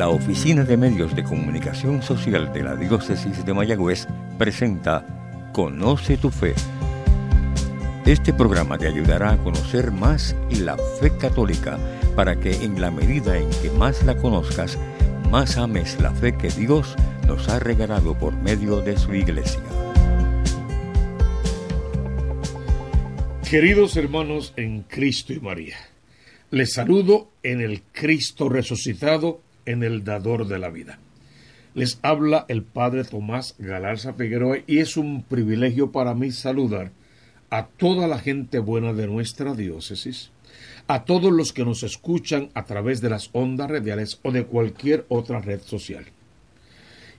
La Oficina de Medios de Comunicación Social de la Diócesis de Mayagüez presenta Conoce tu Fe. Este programa te ayudará a conocer más la fe católica para que en la medida en que más la conozcas, más ames la fe que Dios nos ha regalado por medio de su iglesia. Queridos hermanos en Cristo y María, les saludo en el Cristo resucitado, en el dador de la vida. Les habla el Padre Tomás Galarza Figueroa y es un privilegio para mí saludar a toda la gente buena de nuestra diócesis, a todos los que nos escuchan a través de las ondas radiales o de cualquier otra red social.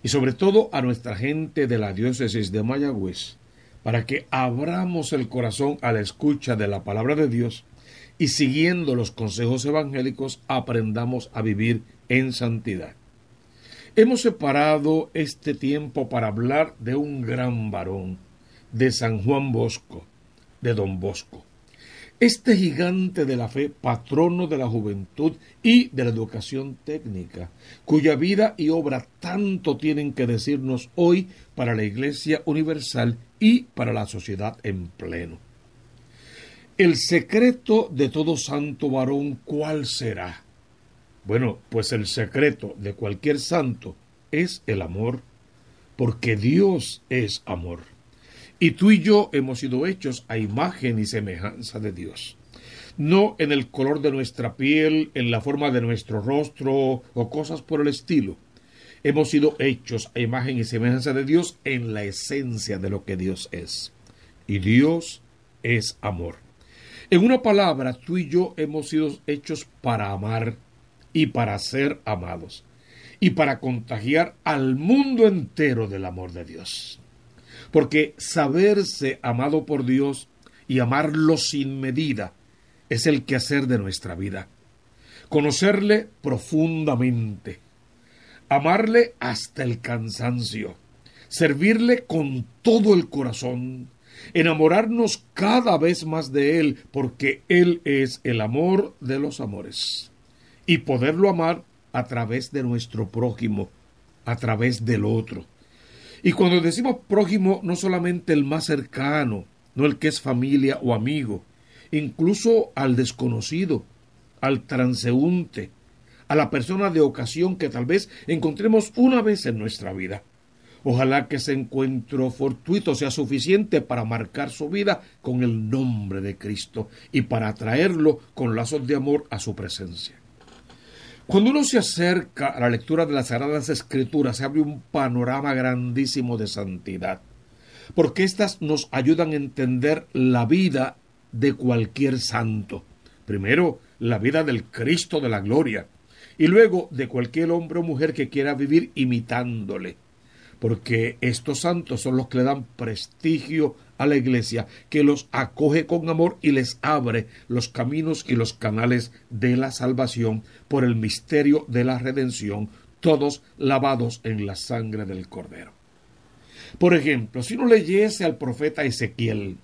Y sobre todo a nuestra gente de la diócesis de Mayagüez, para que abramos el corazón a la escucha de la palabra de Dios y siguiendo los consejos evangélicos aprendamos a vivir en santidad. Hemos separado este tiempo para hablar de un gran varón, de San Juan Bosco, de Don Bosco. Este gigante de la fe, patrono de la juventud y de la educación técnica, cuya vida y obra tanto tienen que decirnos hoy para la Iglesia Universal y para la sociedad en pleno. El secreto de todo santo varón, ¿cuál será? Bueno, pues el secreto de cualquier santo es el amor, porque Dios es amor. Y tú y yo hemos sido hechos a imagen y semejanza de Dios. No en el color de nuestra piel, en la forma de nuestro rostro o cosas por el estilo. Hemos sido hechos a imagen y semejanza de Dios en la esencia de lo que Dios es. Y Dios es amor. En una palabra, tú y yo hemos sido hechos para amar y para ser amados y para contagiar al mundo entero del amor de Dios. Porque saberse amado por Dios y amarlo sin medida es el quehacer de nuestra vida. Conocerle profundamente, amarle hasta el cansancio, servirle con todo el corazón, enamorarnos cada vez más de Él, porque Él es el amor de los amores, y poderlo amar a través de nuestro prójimo, a través del otro. Y cuando decimos prójimo, no solamente el más cercano, no el que es familia o amigo, incluso al desconocido, al transeúnte, a la persona de ocasión que tal vez encontremos una vez en nuestra vida. Ojalá que ese encuentro fortuito sea suficiente para marcar su vida con el nombre de Cristo y para atraerlo con lazos de amor a su presencia. Cuando uno se acerca a la lectura de las Sagradas Escrituras, se abre un panorama grandísimo de santidad, porque éstas nos ayudan a entender la vida de cualquier santo. Primero, la vida del Cristo de la gloria, y luego de cualquier hombre o mujer que quiera vivir imitándole, porque estos santos son los que le dan prestigio a la iglesia, que los acoge con amor y les abre los caminos y los canales de la salvación por el misterio de la redención, todos lavados en la sangre del Cordero. Por ejemplo, si uno leyese al profeta Ezequiel,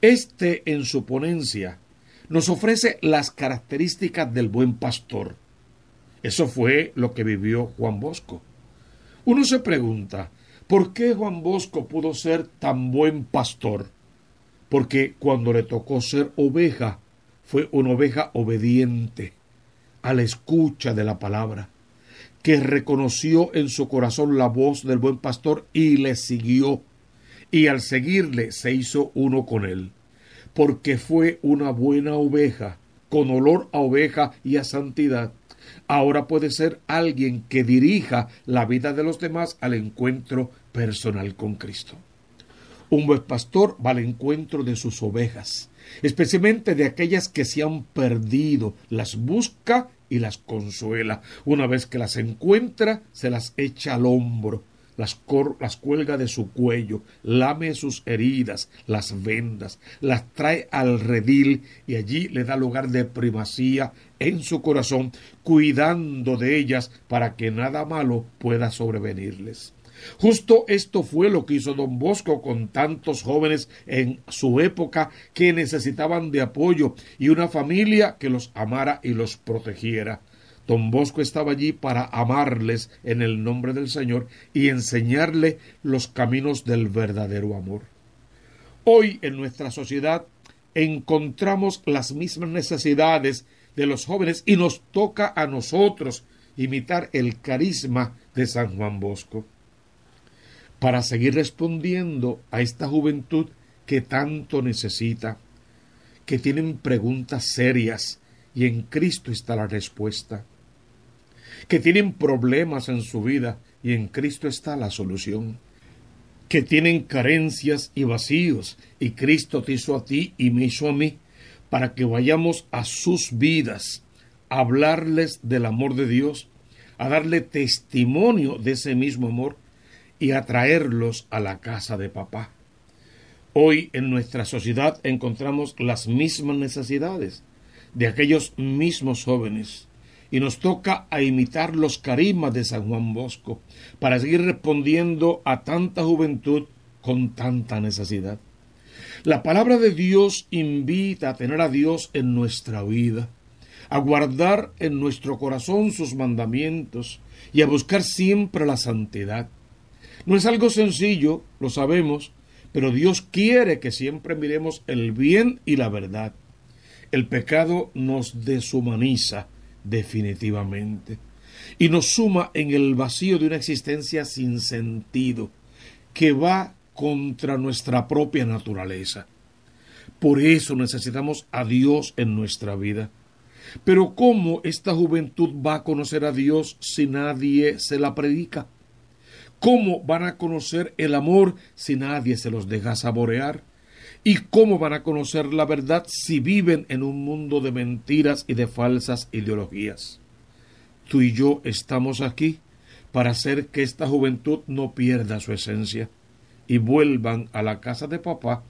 este en su ponencia nos ofrece las características del buen pastor. Eso fue lo que vivió Juan Bosco. Uno se pregunta, ¿Por qué Juan Bosco pudo ser tan buen pastor? Porque cuando le tocó ser oveja, fue una oveja obediente a la escucha de la palabra, que reconoció en su corazón la voz del buen pastor y le siguió, y al seguirle se hizo uno con él, porque fue una buena oveja, con olor a oveja y a santidad, ahora puede ser alguien que dirija la vida de los demás al encuentro personal con Cristo. Un buen pastor va al encuentro de sus ovejas, especialmente de aquellas que se han perdido, las busca y las consuela. Una vez que las encuentra, se las echa al hombro, las, las, cuelga de su cuello, lame sus heridas, las vendas, las trae al redil y allí le da lugar de primacía en su corazón, cuidando de ellas para que nada malo pueda sobrevenirles. Justo esto fue lo que hizo don Bosco con tantos jóvenes en su época que necesitaban de apoyo y una familia que los amara y los protegiera. Don Bosco estaba allí para amarles en el nombre del Señor y enseñarle los caminos del verdadero amor. Hoy en nuestra sociedad encontramos las mismas necesidades de los jóvenes y nos toca a nosotros imitar el carisma de San Juan Bosco para seguir respondiendo a esta juventud que tanto necesita, que tienen preguntas serias y en Cristo está la respuesta, que tienen problemas en su vida y en Cristo está la solución, que tienen carencias y vacíos y Cristo te hizo a ti y me hizo a mí para que vayamos a sus vidas, a hablarles del amor de Dios, a darle testimonio de ese mismo amor y a traerlos a la casa de papá. Hoy en nuestra sociedad encontramos las mismas necesidades de aquellos mismos jóvenes y nos toca a imitar los carismas de San Juan Bosco para seguir respondiendo a tanta juventud con tanta necesidad. La palabra de Dios invita a tener a Dios en nuestra vida, a guardar en nuestro corazón sus mandamientos y a buscar siempre la santidad. No es algo sencillo, lo sabemos, pero Dios quiere que siempre miremos el bien y la verdad. El pecado nos deshumaniza definitivamente y nos suma en el vacío de una existencia sin sentido que va contra nuestra propia naturaleza. Por eso necesitamos a Dios en nuestra vida. Pero ¿cómo esta juventud va a conocer a Dios si nadie se la predica? ¿Cómo van a conocer el amor si nadie se los deja saborear? ¿Y cómo van a conocer la verdad si viven en un mundo de mentiras y de falsas ideologías? Tú y yo estamos aquí para hacer que esta juventud no pierda su esencia y vuelvan a la casa de papá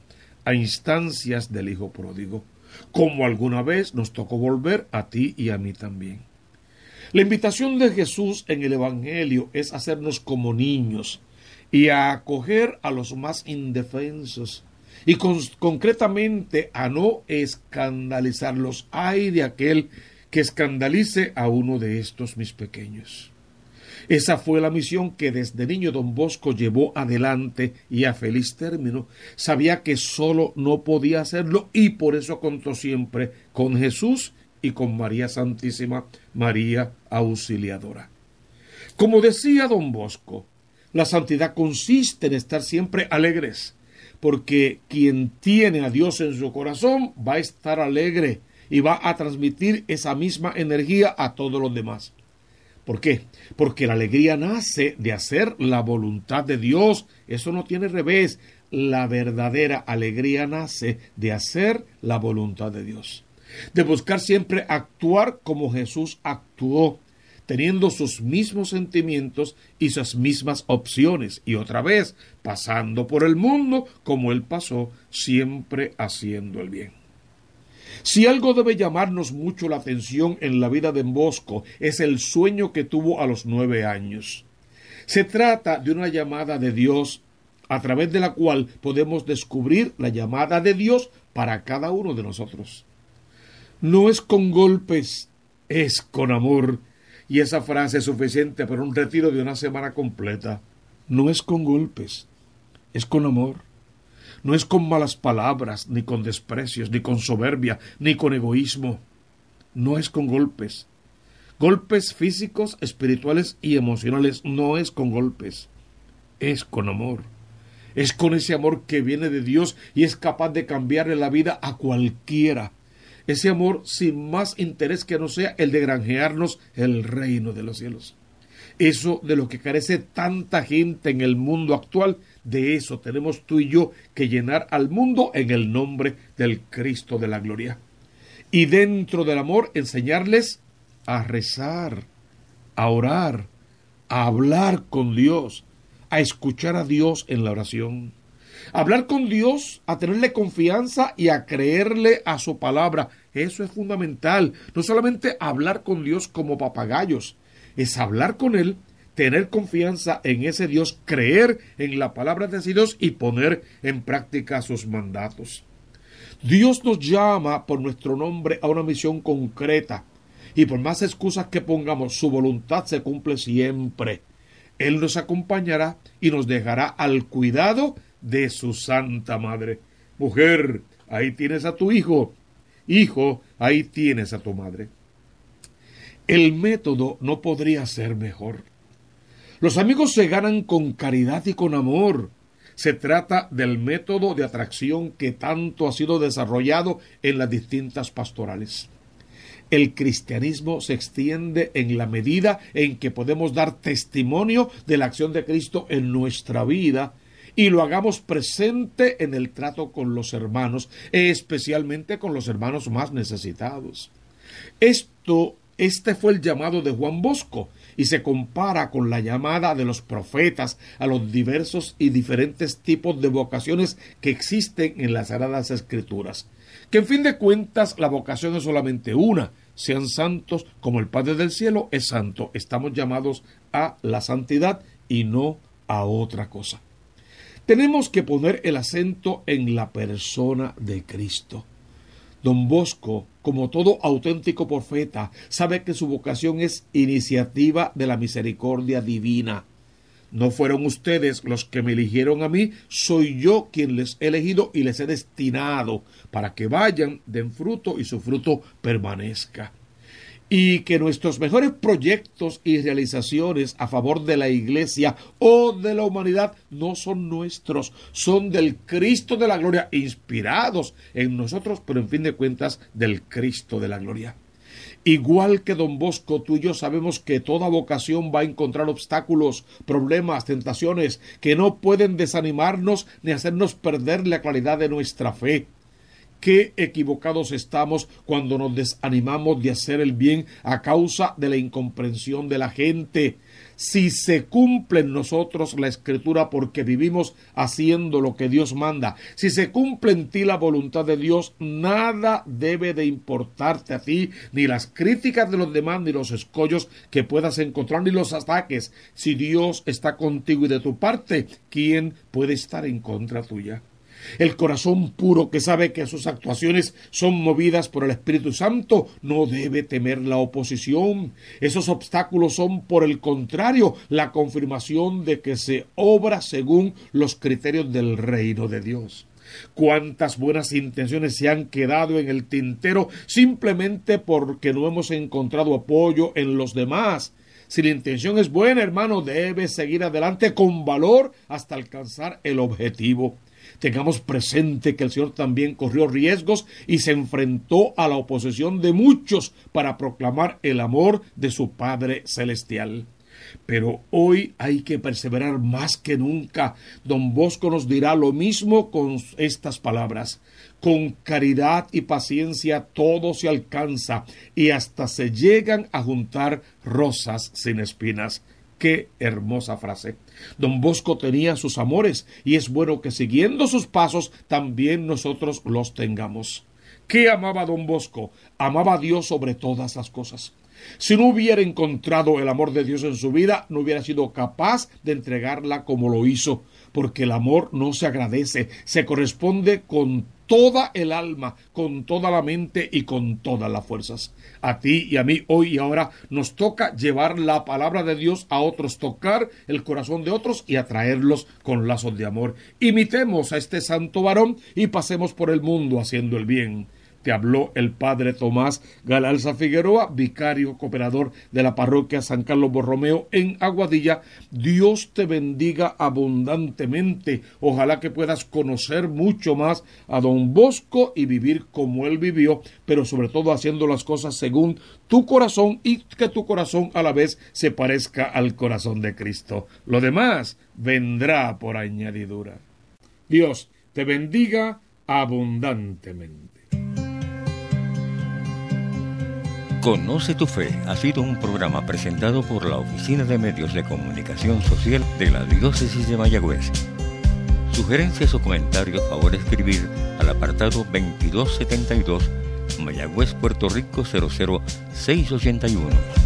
a instancias del Hijo pródigo, como alguna vez nos tocó volver a ti y a mí también. La invitación de Jesús en el Evangelio es hacernos como niños y a acoger a los más indefensos y concretamente a no escandalizarlos. Ay de aquel que escandalice a uno de estos mis pequeños. Esa fue la misión que desde niño don Bosco llevó adelante y a feliz término. Sabía que solo no podía hacerlo y por eso contó siempre con Jesús y con María Santísima, María Auxiliadora. Como decía don Bosco, la santidad consiste en estar siempre alegres, porque quien tiene a Dios en su corazón va a estar alegre y va a transmitir esa misma energía a todos los demás. ¿Por qué? Porque la alegría nace de hacer la voluntad de Dios. Eso no tiene revés. La verdadera alegría nace de hacer la voluntad de Dios. De buscar siempre actuar como Jesús actuó, teniendo sus mismos sentimientos y sus mismas opciones. Y otra vez, pasando por el mundo como Él pasó, siempre haciendo el bien. Si algo debe llamarnos mucho la atención en la vida de Bosco es el sueño que tuvo a los nueve años. Se trata de una llamada de Dios a través de la cual podemos descubrir la llamada de Dios para cada uno de nosotros. No es con golpes, es con amor. Y esa frase es suficiente para un retiro de una semana completa. No es con golpes, es con amor no es con malas palabras, ni con desprecios, ni con soberbia, ni con egoísmo. No es con golpes. Golpes físicos, espirituales y emocionales no es con golpes. Es con amor. Es con ese amor que viene de Dios y es capaz de cambiarle la vida a cualquiera. Ese amor sin más interés que no sea el de granjearnos el reino de los cielos. Eso de lo que carece tanta gente en el mundo actual de eso tenemos tú y yo que llenar al mundo en el nombre del Cristo de la gloria. Y dentro del amor enseñarles a rezar, a orar, a hablar con Dios, a escuchar a Dios en la oración. Hablar con Dios, a tenerle confianza y a creerle a su palabra. Eso es fundamental. No solamente hablar con Dios como papagayos, es hablar con Él tener confianza en ese Dios, creer en la palabra de ese Dios y poner en práctica sus mandatos. Dios nos llama por nuestro nombre a una misión concreta Y por más excusas que pongamos, su voluntad se cumple siempre. Él nos acompañará y nos dejará al cuidado de su Santa Madre. Mujer, ahí tienes a tu hijo. Hijo, ahí tienes a tu madre. El método no podría ser mejor. Los amigos se ganan con caridad y con amor. Se trata del método de atracción que tanto ha sido desarrollado en las distintas pastorales. El cristianismo se extiende en la medida en que podemos dar testimonio de la acción de Cristo en nuestra vida y lo hagamos presente en el trato con los hermanos, especialmente con los hermanos más necesitados. Esto, este fue el llamado de Juan Bosco, y se compara con la llamada de los profetas a los diversos y diferentes tipos de vocaciones que existen en las Sagradas Escrituras. Que en fin de cuentas la vocación es solamente una, sean santos como el Padre del Cielo es santo. Estamos llamados a la santidad y no a otra cosa. Tenemos que poner el acento en la persona de Cristo. Don Bosco, como todo auténtico profeta, sabe que su vocación es iniciativa de la misericordia divina. No fueron ustedes los que me eligieron a mí, soy yo quien les he elegido y les he destinado para que vayan, den fruto y su fruto permanezca y que nuestros mejores proyectos y realizaciones a favor de la Iglesia o de la humanidad no son nuestros, son del Cristo de la Gloria, inspirados en nosotros, pero en fin de cuentas del Cristo de la Gloria. Igual que don Bosco, tú y yo sabemos que toda vocación va a encontrar obstáculos, problemas, tentaciones que no pueden desanimarnos ni hacernos perder la claridad de nuestra fe. Qué equivocados estamos cuando nos desanimamos de hacer el bien a causa de la incomprensión de la gente. Si se cumple en nosotros la escritura porque vivimos haciendo lo que Dios manda, si se cumple en ti la voluntad de Dios, nada debe de importarte a ti, ni las críticas de los demás, ni los escollos que puedas encontrar, ni los ataques. Si Dios está contigo y de tu parte, ¿quién puede estar en contra tuya? El corazón puro que sabe que sus actuaciones son movidas por el Espíritu Santo no debe temer la oposición. Esos obstáculos son, por el contrario, la confirmación de que se obra según los criterios del reino de Dios cuántas buenas intenciones se han quedado en el tintero simplemente porque no hemos encontrado apoyo en los demás. Si la intención es buena, hermano, debe seguir adelante con valor hasta alcanzar el objetivo. Tengamos presente que el Señor también corrió riesgos y se enfrentó a la oposición de muchos para proclamar el amor de su Padre Celestial. Pero hoy hay que perseverar más que nunca. Don Bosco nos dirá lo mismo con estas palabras. Con caridad y paciencia todo se alcanza y hasta se llegan a juntar rosas sin espinas. Qué hermosa frase. Don Bosco tenía sus amores y es bueno que siguiendo sus pasos también nosotros los tengamos. ¿Qué amaba don Bosco? Amaba a Dios sobre todas las cosas. Si no hubiera encontrado el amor de Dios en su vida, no hubiera sido capaz de entregarla como lo hizo, porque el amor no se agradece, se corresponde con toda el alma, con toda la mente y con todas las fuerzas. A ti y a mí hoy y ahora nos toca llevar la palabra de Dios a otros, tocar el corazón de otros y atraerlos con lazos de amor. Imitemos a este santo varón y pasemos por el mundo haciendo el bien. Te habló el padre Tomás Galalza Figueroa, vicario cooperador de la parroquia San Carlos Borromeo en Aguadilla. Dios te bendiga abundantemente. Ojalá que puedas conocer mucho más a don Bosco y vivir como él vivió, pero sobre todo haciendo las cosas según tu corazón y que tu corazón a la vez se parezca al corazón de Cristo. Lo demás vendrá por añadidura. Dios te bendiga abundantemente. Conoce tu fe ha sido un programa presentado por la Oficina de Medios de Comunicación Social de la Diócesis de Mayagüez. Sugerencias o comentarios, favor escribir al apartado 2272 Mayagüez, Puerto Rico 00681.